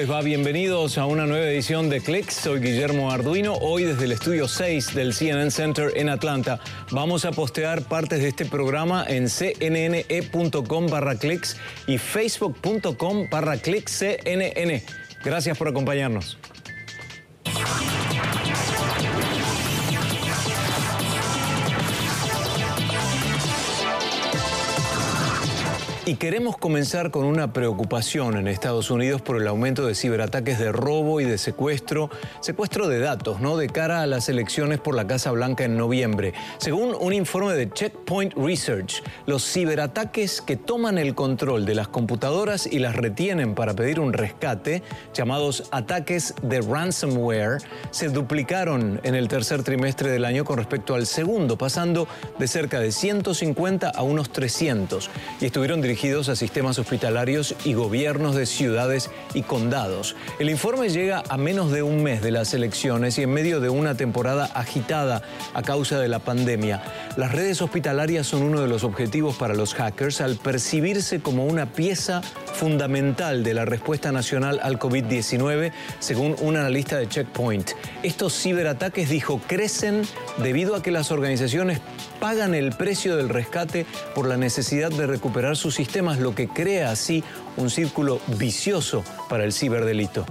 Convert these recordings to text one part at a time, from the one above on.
les va? Bienvenidos a una nueva edición de Clicks. Soy Guillermo Arduino. Hoy desde el estudio 6 del CNN Center en Atlanta vamos a postear partes de este programa en cnne.com barra clicks y facebook.com barra CNN. Gracias por acompañarnos. Y queremos comenzar con una preocupación en Estados Unidos por el aumento de ciberataques de robo y de secuestro, secuestro de datos, ¿no? De cara a las elecciones por la Casa Blanca en noviembre. Según un informe de Checkpoint Research, los ciberataques que toman el control de las computadoras y las retienen para pedir un rescate, llamados ataques de ransomware, se duplicaron en el tercer trimestre del año con respecto al segundo, pasando de cerca de 150 a unos 300 y estuvieron dirigidos a sistemas hospitalarios y gobiernos de ciudades y condados. El informe llega a menos de un mes de las elecciones y en medio de una temporada agitada a causa de la pandemia. Las redes hospitalarias son uno de los objetivos para los hackers al percibirse como una pieza fundamental de la respuesta nacional al COVID-19, según un analista de Checkpoint. Estos ciberataques, dijo, crecen debido a que las organizaciones pagan el precio del rescate por la necesidad de recuperar sus sistemas, lo que crea así un círculo vicioso para el ciberdelito.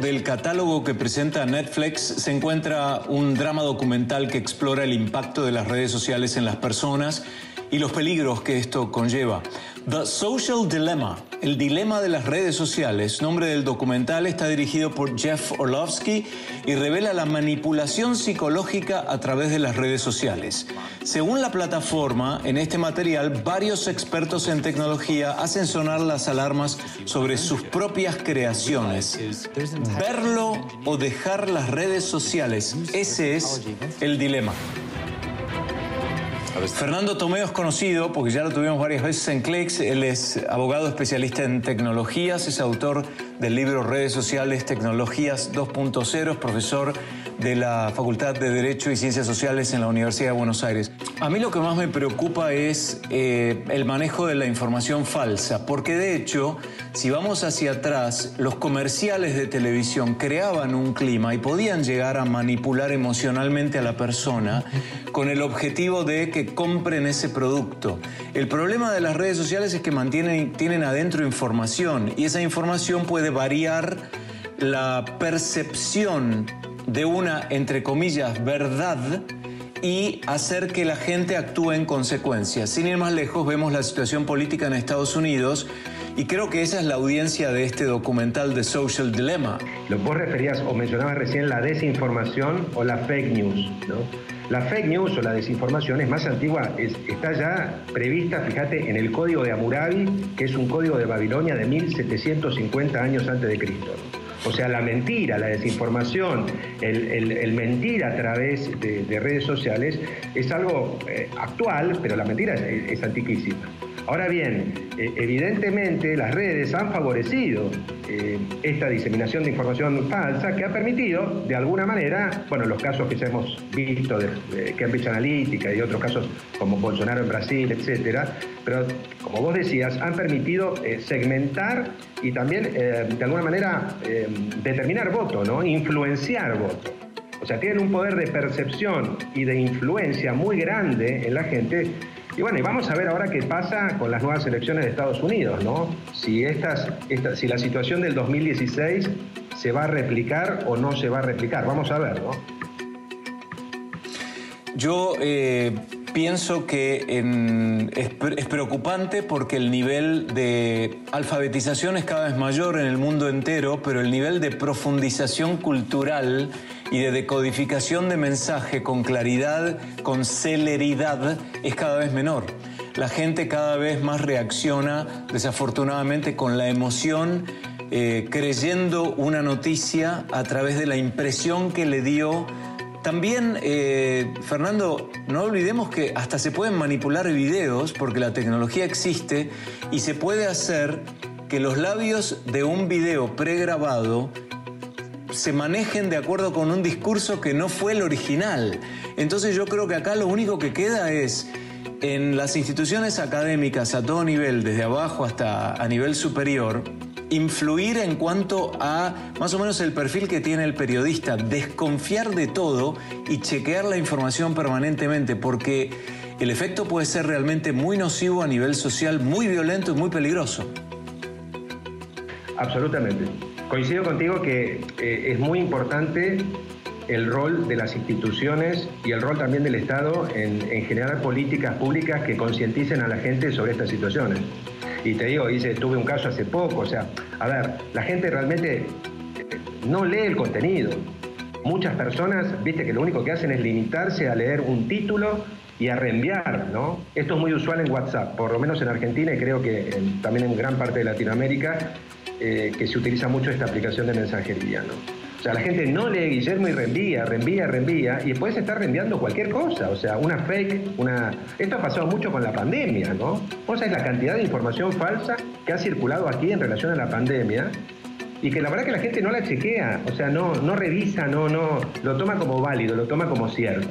Del catálogo que presenta Netflix se encuentra un drama documental que explora el impacto de las redes sociales en las personas y los peligros que esto conlleva. The Social Dilemma, el dilema de las redes sociales, nombre del documental, está dirigido por Jeff Orlovsky y revela la manipulación psicológica a través de las redes sociales. Según la plataforma, en este material varios expertos en tecnología hacen sonar las alarmas sobre sus propias creaciones. Verlo o dejar las redes sociales, ese es el dilema. Fernando Tomeo es conocido porque ya lo tuvimos varias veces en Clicks. Él es abogado especialista en tecnologías, es autor del libro Redes Sociales, Tecnologías 2.0, es profesor de la Facultad de Derecho y Ciencias Sociales en la Universidad de Buenos Aires. A mí lo que más me preocupa es eh, el manejo de la información falsa, porque de hecho, si vamos hacia atrás, los comerciales de televisión creaban un clima y podían llegar a manipular emocionalmente a la persona con el objetivo de que compren ese producto. El problema de las redes sociales es que mantienen, tienen adentro información y esa información puede variar la percepción de una, entre comillas, verdad y hacer que la gente actúe en consecuencia. Sin ir más lejos, vemos la situación política en Estados Unidos y creo que esa es la audiencia de este documental de Social Dilemma. Lo vos referías o mencionabas recién la desinformación o la fake news, ¿no? La fake news o la desinformación es más antigua, está ya prevista, fíjate, en el código de Hammurabi, que es un código de Babilonia de 1750 años antes de Cristo. O sea, la mentira, la desinformación, el, mentir a través de, redes sociales es algo eh, actual, pero la mentira es antiquísima. Ahora bien, eh, evidentemente las redes han favorecido eh, esta diseminación de información falsa que ha permitido, de alguna manera, bueno, los casos que ya hemos visto de, Cambridge Analytica y otros casos como Bolsonaro en Brasil, etcétera, pero como vos decías, han permitido eh, segmentar y también, de alguna manera, determinar voto, ¿no? Influenciar voto. O sea, tienen un poder de percepción y de influencia muy grande en la gente y bueno, y vamos a ver ahora qué pasa con las nuevas elecciones de Estados Unidos, ¿no? Si, estas, si la situación del 2016 se va a replicar o no se va a replicar. Vamos a ver, ¿no? Yo eh, pienso que es, preocupante porque el nivel de alfabetización es cada vez mayor en el mundo entero, pero el nivel de profundización cultural y de decodificación de mensaje con claridad, con celeridad, es cada vez menor. La gente cada vez más reacciona, desafortunadamente, con la emoción, eh, creyendo una noticia a través de la impresión que le dio. También, eh, Fernando, no olvidemos que hasta se pueden manipular videos, porque la tecnología existe, y se puede hacer que los labios de un video pregrabado se manejen de acuerdo con un discurso que no fue el original. Entonces yo creo que acá lo único que queda es en las instituciones académicas a todo nivel, desde abajo hasta a nivel superior, influir en cuanto a más o menos el perfil que tiene el periodista, desconfiar de todo y chequear la información permanentemente, porque el efecto puede ser realmente muy nocivo a nivel social, muy violento y muy peligroso. Absolutamente. Coincido contigo que eh, es muy importante el rol de las instituciones y el rol también del Estado en, generar políticas públicas que concienticen a la gente sobre estas situaciones. Y te digo, dice, tuve un caso hace poco, o sea, a ver, la gente realmente eh, no lee el contenido. Muchas personas, viste, que lo único que hacen es limitarse a leer un título y a reenviar, ¿no? Esto es muy usual en WhatsApp, por lo menos en Argentina y creo que también en gran parte de Latinoamérica, eh, que se utiliza mucho esta aplicación de mensajería, ¿no? O sea, la gente no lee Guillermo y reenvía, reenvía, reenvía, y después está reenviando cualquier cosa. O sea, una fake, una. Esto ha pasado mucho con la pandemia, ¿no? O sea, es la cantidad de información falsa que ha circulado aquí en relación a la pandemia y que la verdad que la gente no la chequea, o sea, no, no revisa, no, no, lo toma como válido, lo toma como cierto.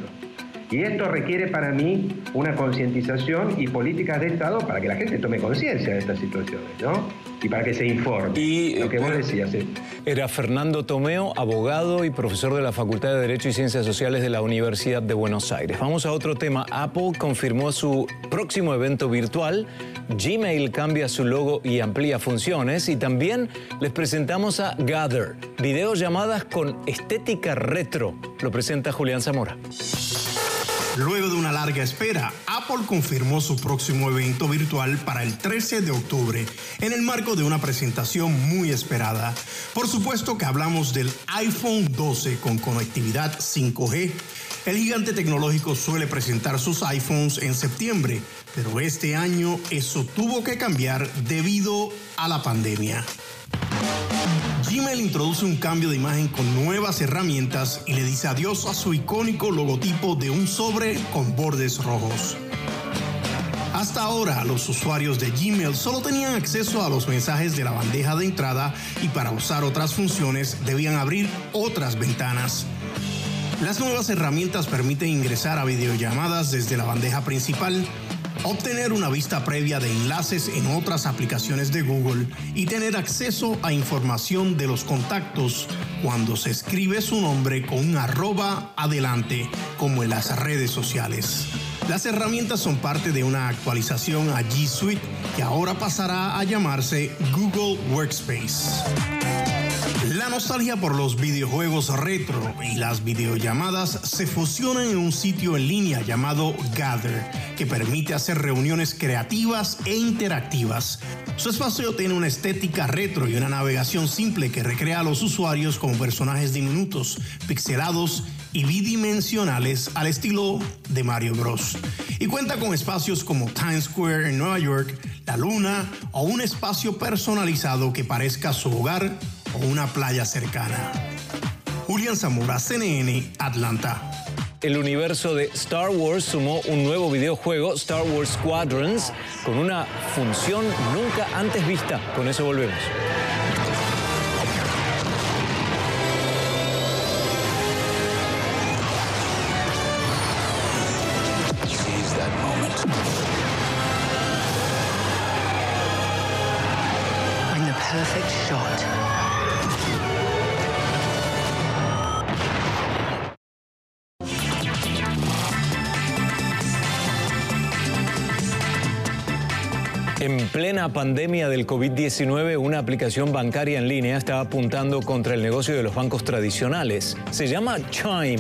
Y esto requiere para mí una concientización y políticas de Estado para que la gente tome conciencia de estas situaciones, ¿no? Y para que se informe. Y lo que vos decías. Era Fernando Tomeo, abogado y profesor de la Facultad de Derecho y Ciencias Sociales de la Universidad de Buenos Aires. Vamos a otro tema. Apple confirmó su próximo evento virtual. Gmail cambia su logo y amplía funciones. Y también les presentamos a Gather, videollamadas con estética retro. Lo presenta Julián Zamora. Luego de una larga espera, Apple confirmó su próximo evento virtual para el 13 de octubre, en el marco de una presentación muy esperada. Por supuesto que hablamos del iPhone 12 con conectividad 5G. El gigante tecnológico suele presentar sus iPhones en septiembre, pero este año eso tuvo que cambiar debido a la pandemia. Gmail introduce un cambio de imagen con nuevas herramientas y le dice adiós a su icónico logotipo de un sobre con bordes rojos. Hasta ahora, los usuarios de Gmail solo tenían acceso a los mensajes de la bandeja de entrada y para usar otras funciones debían abrir otras ventanas. Las nuevas herramientas permiten ingresar a videollamadas desde la bandeja principal obtener una vista previa de enlaces en otras aplicaciones de Google y tener acceso a información de los contactos cuando se escribe su nombre con un arroba adelante, como en las redes sociales. Las herramientas son parte de una actualización a G Suite que ahora pasará a llamarse Google Workspace. La nostalgia por los videojuegos retro y las videollamadas se fusionan en un sitio en línea llamado Gather, que permite hacer reuniones creativas e interactivas. Su espacio tiene una estética retro y una navegación simple que recrea a los usuarios como personajes diminutos, pixelados y bidimensionales al estilo de Mario Bros. Y cuenta con espacios como Times Square en Nueva York, la Luna o un espacio personalizado que parezca su hogar o una playa cercana. Julián Zamora, CNN, Atlanta. El universo de Star Wars sumó un nuevo videojuego, Star Wars Squadrons, con una función nunca antes vista. Con eso volvemos. En plena pandemia del COVID-19, una aplicación bancaria en línea está apuntando contra el negocio de los bancos tradicionales. Se llama Chime,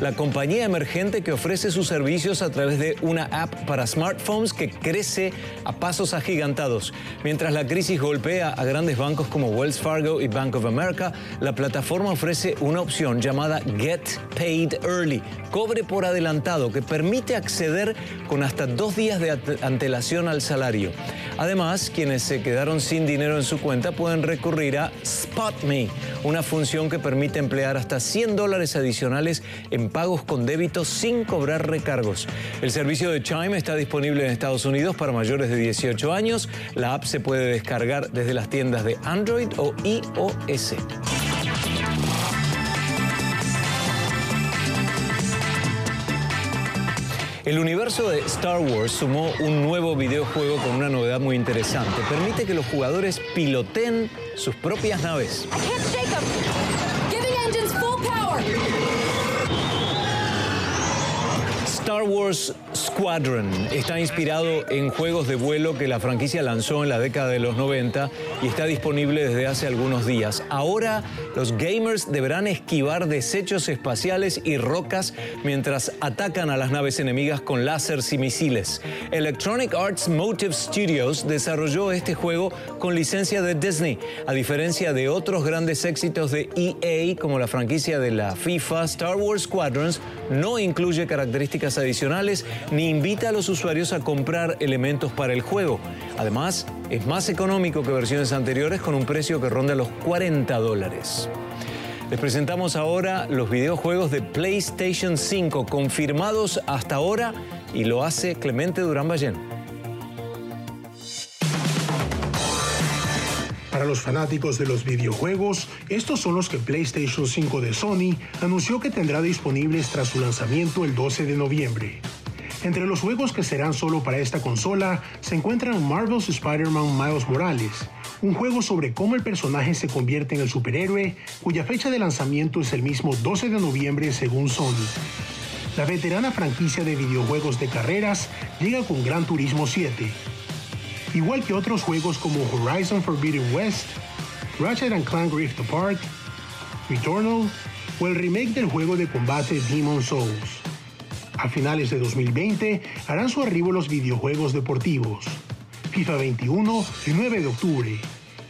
la compañía emergente que ofrece sus servicios a través de una app para smartphones que crece a pasos agigantados. Mientras la crisis golpea a grandes bancos como Wells Fargo y Bank of America, la plataforma ofrece una opción llamada Get Paid Early, cobre por adelantado, que permite acceder con hasta dos días de antelación al salario. Además, quienes se quedaron sin dinero en su cuenta pueden recurrir a SpotMe, una función que permite emplear hasta 100 dólares adicionales en pagos con débito sin cobrar recargos. El servicio de Chime está disponible en Estados Unidos para mayores de 18 años. La app se puede descargar desde las tiendas de Android o iOS. El universo de Star Wars sumó un nuevo videojuego con una novedad muy interesante. Permite que los jugadores piloten sus propias naves. Star Wars Squadron está inspirado en juegos de vuelo que la franquicia lanzó en la década de los 90 y está disponible desde hace algunos días. Ahora los gamers deberán esquivar desechos espaciales y rocas mientras atacan a las naves enemigas con láseres y misiles. Electronic Arts Motive Studios desarrolló este juego con licencia de Disney, a diferencia de otros grandes éxitos de EA como la franquicia de la FIFA, Star Wars Squadrons no incluye características adicionales ni invita a los usuarios a comprar elementos para el juego. Además, es más económico que versiones anteriores con un precio que ronda los 40 dólares. Les presentamos ahora los videojuegos de PlayStation 5 confirmados hasta ahora y lo hace Clemente Durán Ballén. Para los fanáticos de los videojuegos, estos son los que PlayStation 5 de Sony anunció que tendrá disponibles tras su lanzamiento el 12 de noviembre. Entre los juegos que serán solo para esta consola se encuentran Marvel's Spider-Man Miles Morales, un juego sobre cómo el personaje se convierte en el superhéroe, cuya fecha de lanzamiento es el mismo 12 de noviembre según Sony. La veterana franquicia de videojuegos de carreras llega con Gran Turismo 7, igual que otros juegos como Horizon Forbidden West, Ratchet Clank Rift Apart, Returnal o el remake del juego de combate Demon Souls. A finales de 2020 harán su arribo los videojuegos deportivos. FIFA 21 el 9 de octubre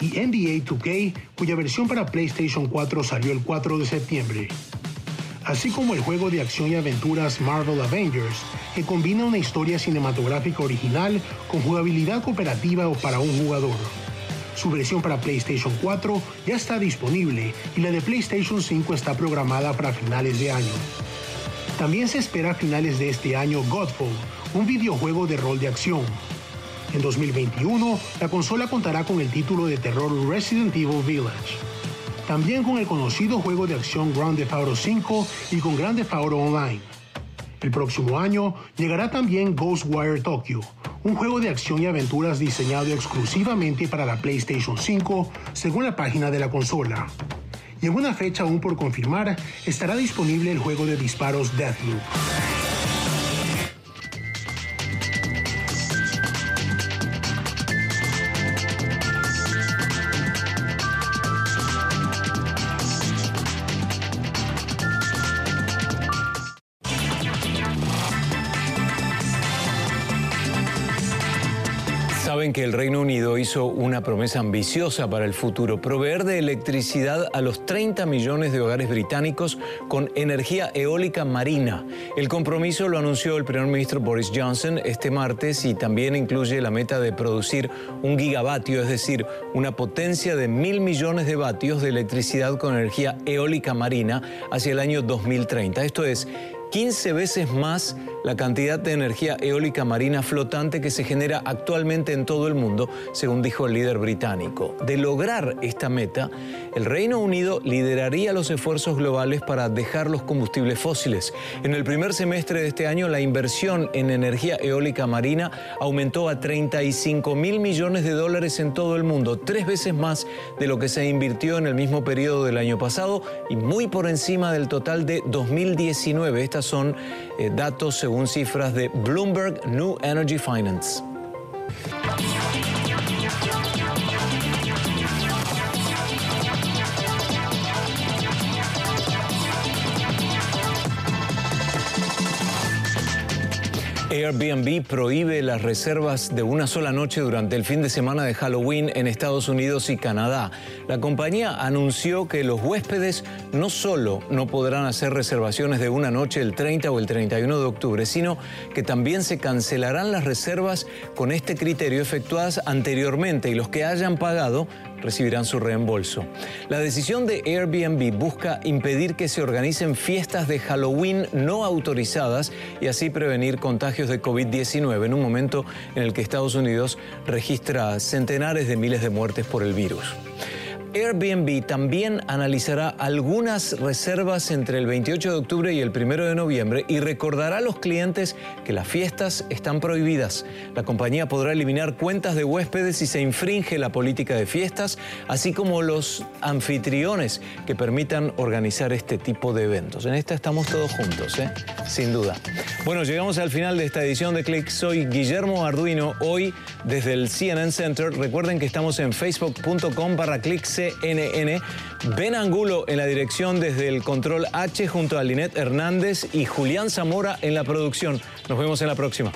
y NBA 2K cuya versión para PlayStation 4 salió el 4 de septiembre así como el juego de acción y aventuras Marvel Avengers, que combina una historia cinematográfica original con jugabilidad cooperativa o para un jugador. Su versión para PlayStation 4 ya está disponible y la de PlayStation 5 está programada para finales de año. También se espera a finales de este año Godfall, un videojuego de rol de acción. En 2021, la consola contará con el título de terror Resident Evil Village también con el conocido juego de acción Grand Theft Auto 5 y con Grand Theft Auto Online. El próximo año llegará también Ghostwire Tokyo, un juego de acción y aventuras diseñado exclusivamente para la PlayStation 5, según la página de la consola. Y en una fecha aún por confirmar, estará disponible el juego de disparos Deathloop. Que el Reino Unido hizo una promesa ambiciosa para el futuro, proveer de electricidad a los 30 millones de hogares británicos con energía eólica marina. El compromiso lo anunció el primer ministro Boris Johnson este martes y también incluye la meta de producir un gigavatio, es decir, una potencia de mil millones de vatios de electricidad con energía eólica marina hacia el año 2030. Esto es 15 veces más la cantidad de energía eólica marina flotante que se genera actualmente en todo el mundo, según dijo el líder británico. De lograr esta meta, el Reino Unido lideraría los esfuerzos globales para dejar los combustibles fósiles. En el primer semestre de este año, la inversión en energía eólica marina aumentó a 35 mil millones de dólares en todo el mundo, tres veces más de lo que se invirtió en el mismo periodo del año pasado y muy por encima del total de 2019. Estas son eh, datos según según cifras de Bloomberg New Energy Finance. Airbnb prohíbe las reservas de una sola noche durante el fin de semana de Halloween en Estados Unidos y Canadá. La compañía anunció que los huéspedes no solo no podrán hacer reservaciones de una noche el 30 o el 31 de octubre, sino que también se cancelarán las reservas con este criterio efectuadas anteriormente y los que hayan pagado recibirán su reembolso. La decisión de Airbnb busca impedir que se organicen fiestas de Halloween no autorizadas y así prevenir contagios de COVID-19 en un momento en el que Estados Unidos registra centenares de miles de muertes por el virus. Airbnb también analizará algunas reservas entre el 28 de octubre y el 1 de noviembre y recordará a los clientes que las fiestas están prohibidas. La compañía podrá eliminar cuentas de huéspedes si se infringe la política de fiestas, así como los anfitriones que permitan organizar este tipo de eventos. En esta estamos todos juntos, ¿eh? sin duda. Bueno, llegamos al final de esta edición de Click. Soy Guillermo Arduino, hoy desde el CNN Center. Recuerden que estamos en facebook.com barra CNN. Ben Angulo en la dirección desde el control H junto a Linet Hernández y Julián Zamora en la producción. Nos vemos en la próxima.